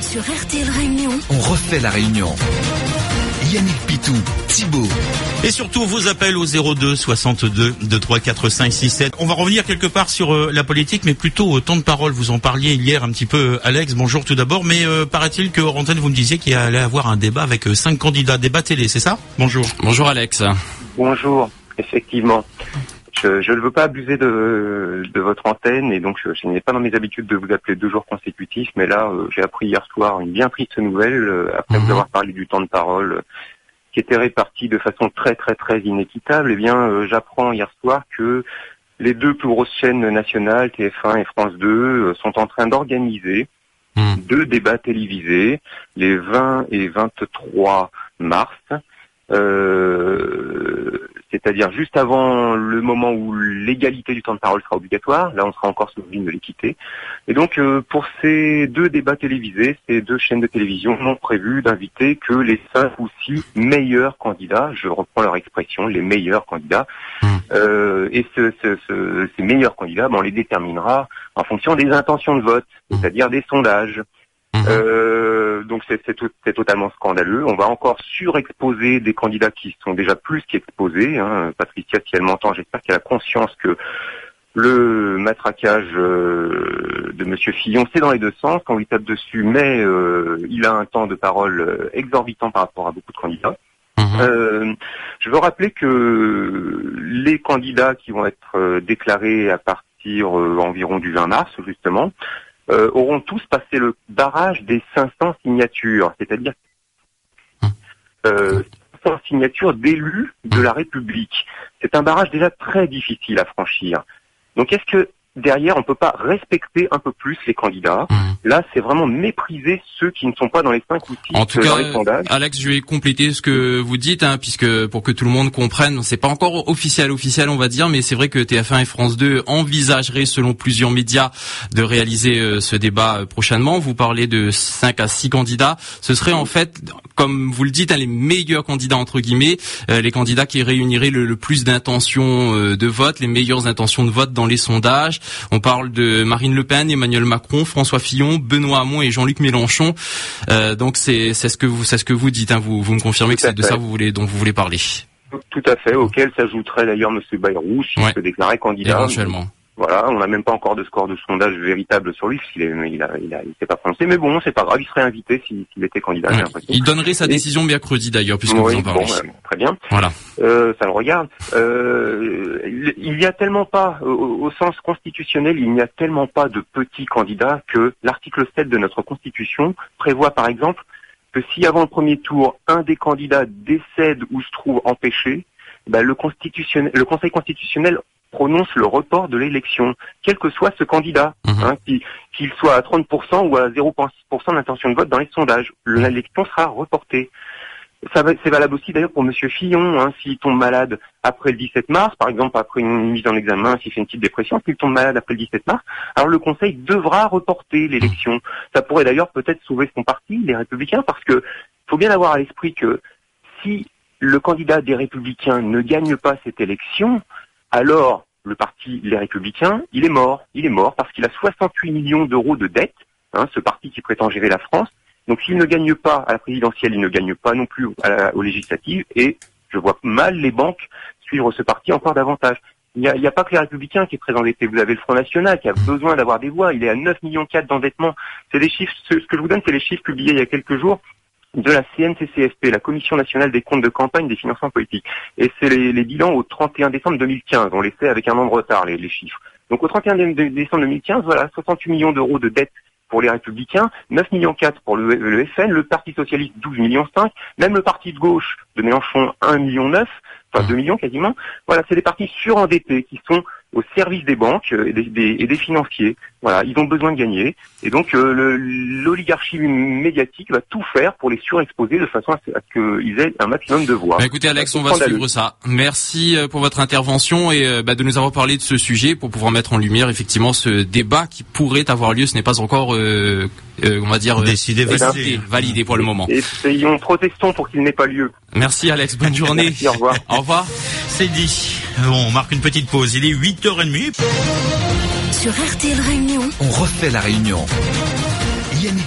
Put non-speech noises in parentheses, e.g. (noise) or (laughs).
Sur RTL Réunion, On refait la réunion. Yannick Pitou, Thibaut, Et surtout, vos appels au 02 62 23 4 5 6 7. On va revenir quelque part sur euh, la politique, mais plutôt au temps de parole. Vous en parliez hier un petit peu, euh, Alex. Bonjour tout d'abord. Mais euh, paraît-il que Antenne, vous me disiez qu'il allait avoir un débat avec euh, cinq candidats, débat télé, c'est ça? Bonjour. Bonjour Alex. Bonjour, effectivement. Je, je ne veux pas abuser de, de votre antenne et donc je, je n'ai pas dans mes habitudes de vous appeler deux jours consécutifs, mais là euh, j'ai appris hier soir une bien triste nouvelle euh, après Mhm. vous avoir parlé du temps de parole euh, qui était réparti de façon très très très inéquitable. Eh bien, j'apprends hier soir que les deux plus grosses chaînes nationales, TF1 et France 2, euh, sont en train d'organiser Mhm. deux débats télévisés les 20 et 23 mars. Euh, c'est-à-dire juste avant le moment où l'égalité du temps de parole sera obligatoire. Là, on sera encore sous le ligne de l'équité. Et donc, euh, pour ces deux débats télévisés, ces deux chaînes de télévision ont prévu d'inviter que les cinq ou six meilleurs candidats, je reprends leur expression, les meilleurs candidats, Hmm. euh, et ce, ce- ce- ces meilleurs candidats, ben, on les déterminera en fonction des intentions de vote, c'est-à-dire des sondages. Mhm. Euh, donc c'est totalement scandaleux. On va encore surexposer des candidats qui sont déjà plus qu'exposés. Hein. Patricia, si elle m'entend, j'espère qu'elle a conscience que le matraquage euh, de Monsieur Fillon, c'est dans les deux sens. Quand on lui tape dessus, mais euh, il a un temps de parole euh, exorbitant par rapport à beaucoup de candidats. Mhm. Euh, je veux rappeler que les candidats qui vont être déclarés à partir environ du 20 mars, justement, euh, auront tous passé le barrage des 500 signatures, c'est-à-dire euh, 500 signatures d'élus de la République. C'est un barrage déjà très difficile à franchir. Donc est-ce que derrière, on peut pas respecter un peu plus les candidats Mhm. Là, c'est vraiment mépriser ceux qui ne sont pas dans les 5 ou 6 En tout cas. Alex, je vais compléter ce que vous dites, hein, puisque pour que tout le monde comprenne, c'est pas encore officiel, officiel, on va dire, mais c'est vrai que TF1 et France 2 envisageraient, selon plusieurs médias, de réaliser euh, ce débat euh, prochainement. Vous parlez de 5 à 6 candidats. Ce serait en fait, comme vous le dites, hein, les meilleurs candidats entre guillemets, euh, les candidats qui réuniraient le, le plus d'intentions de vote, les meilleures intentions de vote dans les sondages. On parle de Marine Le Pen, Emmanuel Macron, François Fillon, Benoît Hamon et Jean-Luc Mélenchon. Euh, donc c'est c'est ce que vous c'est ce que vous dites. Hein. Vous vous me confirmez que c'est de ça vous voulez dont vous voulez parler Tout à fait, auquel s'ajouterait d'ailleurs M. Bayrou s'il Ouais. se déclarait candidat. éventuellement. Voilà, on n'a même pas encore de score de sondage véritable sur lui, puisqu'il il a, il a, il s'est pas prononcé. Mais bon, c'est pas grave, il serait invité s'il était candidat, Ouais. Il donnerait sa Et- décision mercredi d'ailleurs puisque Oui, vous en parlez. bon, euh, très bien. Voilà. Euh, ça le regarde. Euh, il il n'y a tellement pas, au, au sens constitutionnel, il n'y a tellement pas de petits candidats que l'article 7 de notre Constitution prévoit par exemple que si avant le premier tour, un des candidats décède ou se trouve empêché, bah, le, constitutionnel, le Conseil constitutionnel prononce le report de l'élection, quel que soit ce candidat, Mhm. hein, qu'il soit à 30% ou à 0,6% d'intention de vote dans les sondages. L'élection sera reportée. C'est valable aussi d'ailleurs pour Monsieur Fillon, hein, s'il tombe malade après le 17 mars, par exemple après une mise en examen, s'il fait une petite dépression, s'il tombe malade après le 17 mars, alors le Conseil devra reporter l'élection. Ça pourrait d'ailleurs peut-être sauver son parti, les Républicains, parce que faut bien avoir à l'esprit que si le candidat des Républicains ne gagne pas cette élection, alors le parti Les Républicains, il est mort. Il est mort parce qu'il a 68 millions d'euros de dettes, hein, ce parti qui prétend gérer la France. Donc s'il ne gagne pas à la présidentielle, il ne gagne pas non plus aux législatives, et je vois mal les banques suivre ce parti encore davantage. Il n'y a, pas que les Républicains qui est très endetté. Vous avez le Front National qui a besoin d'avoir des voix. Il est à 9 millions 4 d'endettement. C'est des chiffres. Ce que je vous donne, c'est les chiffres publiés il y a quelques jours de la CNCCFP, la Commission nationale des comptes de campagne des financements politiques. Et c'est les, les bilans au 31 décembre 2015. On les fait avec un an de retard, les, les chiffres. Donc au 31 dé- dé- décembre 2015, voilà, 68 millions d'euros de dettes pour les Républicains, 9 millions 4 pour le, le FN, le Parti Socialiste 12 millions 5, même le Parti de gauche de Mélenchon 1 million 9, enfin 2 millions quasiment. Voilà, c'est des partis surendettés qui sont au service des banques euh, et des, des- et des financiers. Voilà, ils ont besoin de gagner. Et donc euh, le- l'oligarchie médiatique va tout faire pour les surexposer de façon à ce, à ce qu'ils aient un maximum de voix. Bah, écoutez Alex, on va suivre ça. Merci euh, pour votre intervention et euh, bah, de nous avoir parlé de ce sujet pour pouvoir mettre en lumière effectivement ce débat qui pourrait avoir lieu. Ce n'est pas encore, euh, euh, on va dire, Décidé, validé. validé pour le moment. Et essayons, protestons pour qu'il n'ait pas lieu. Merci Alex, bonne (laughs) journée. Merci, au revoir. (laughs) Au revoir. C'est dit. Bon, on marque une petite pause. Il est 8h30. Sur RTL Réunion, On refait la réunion. Yannick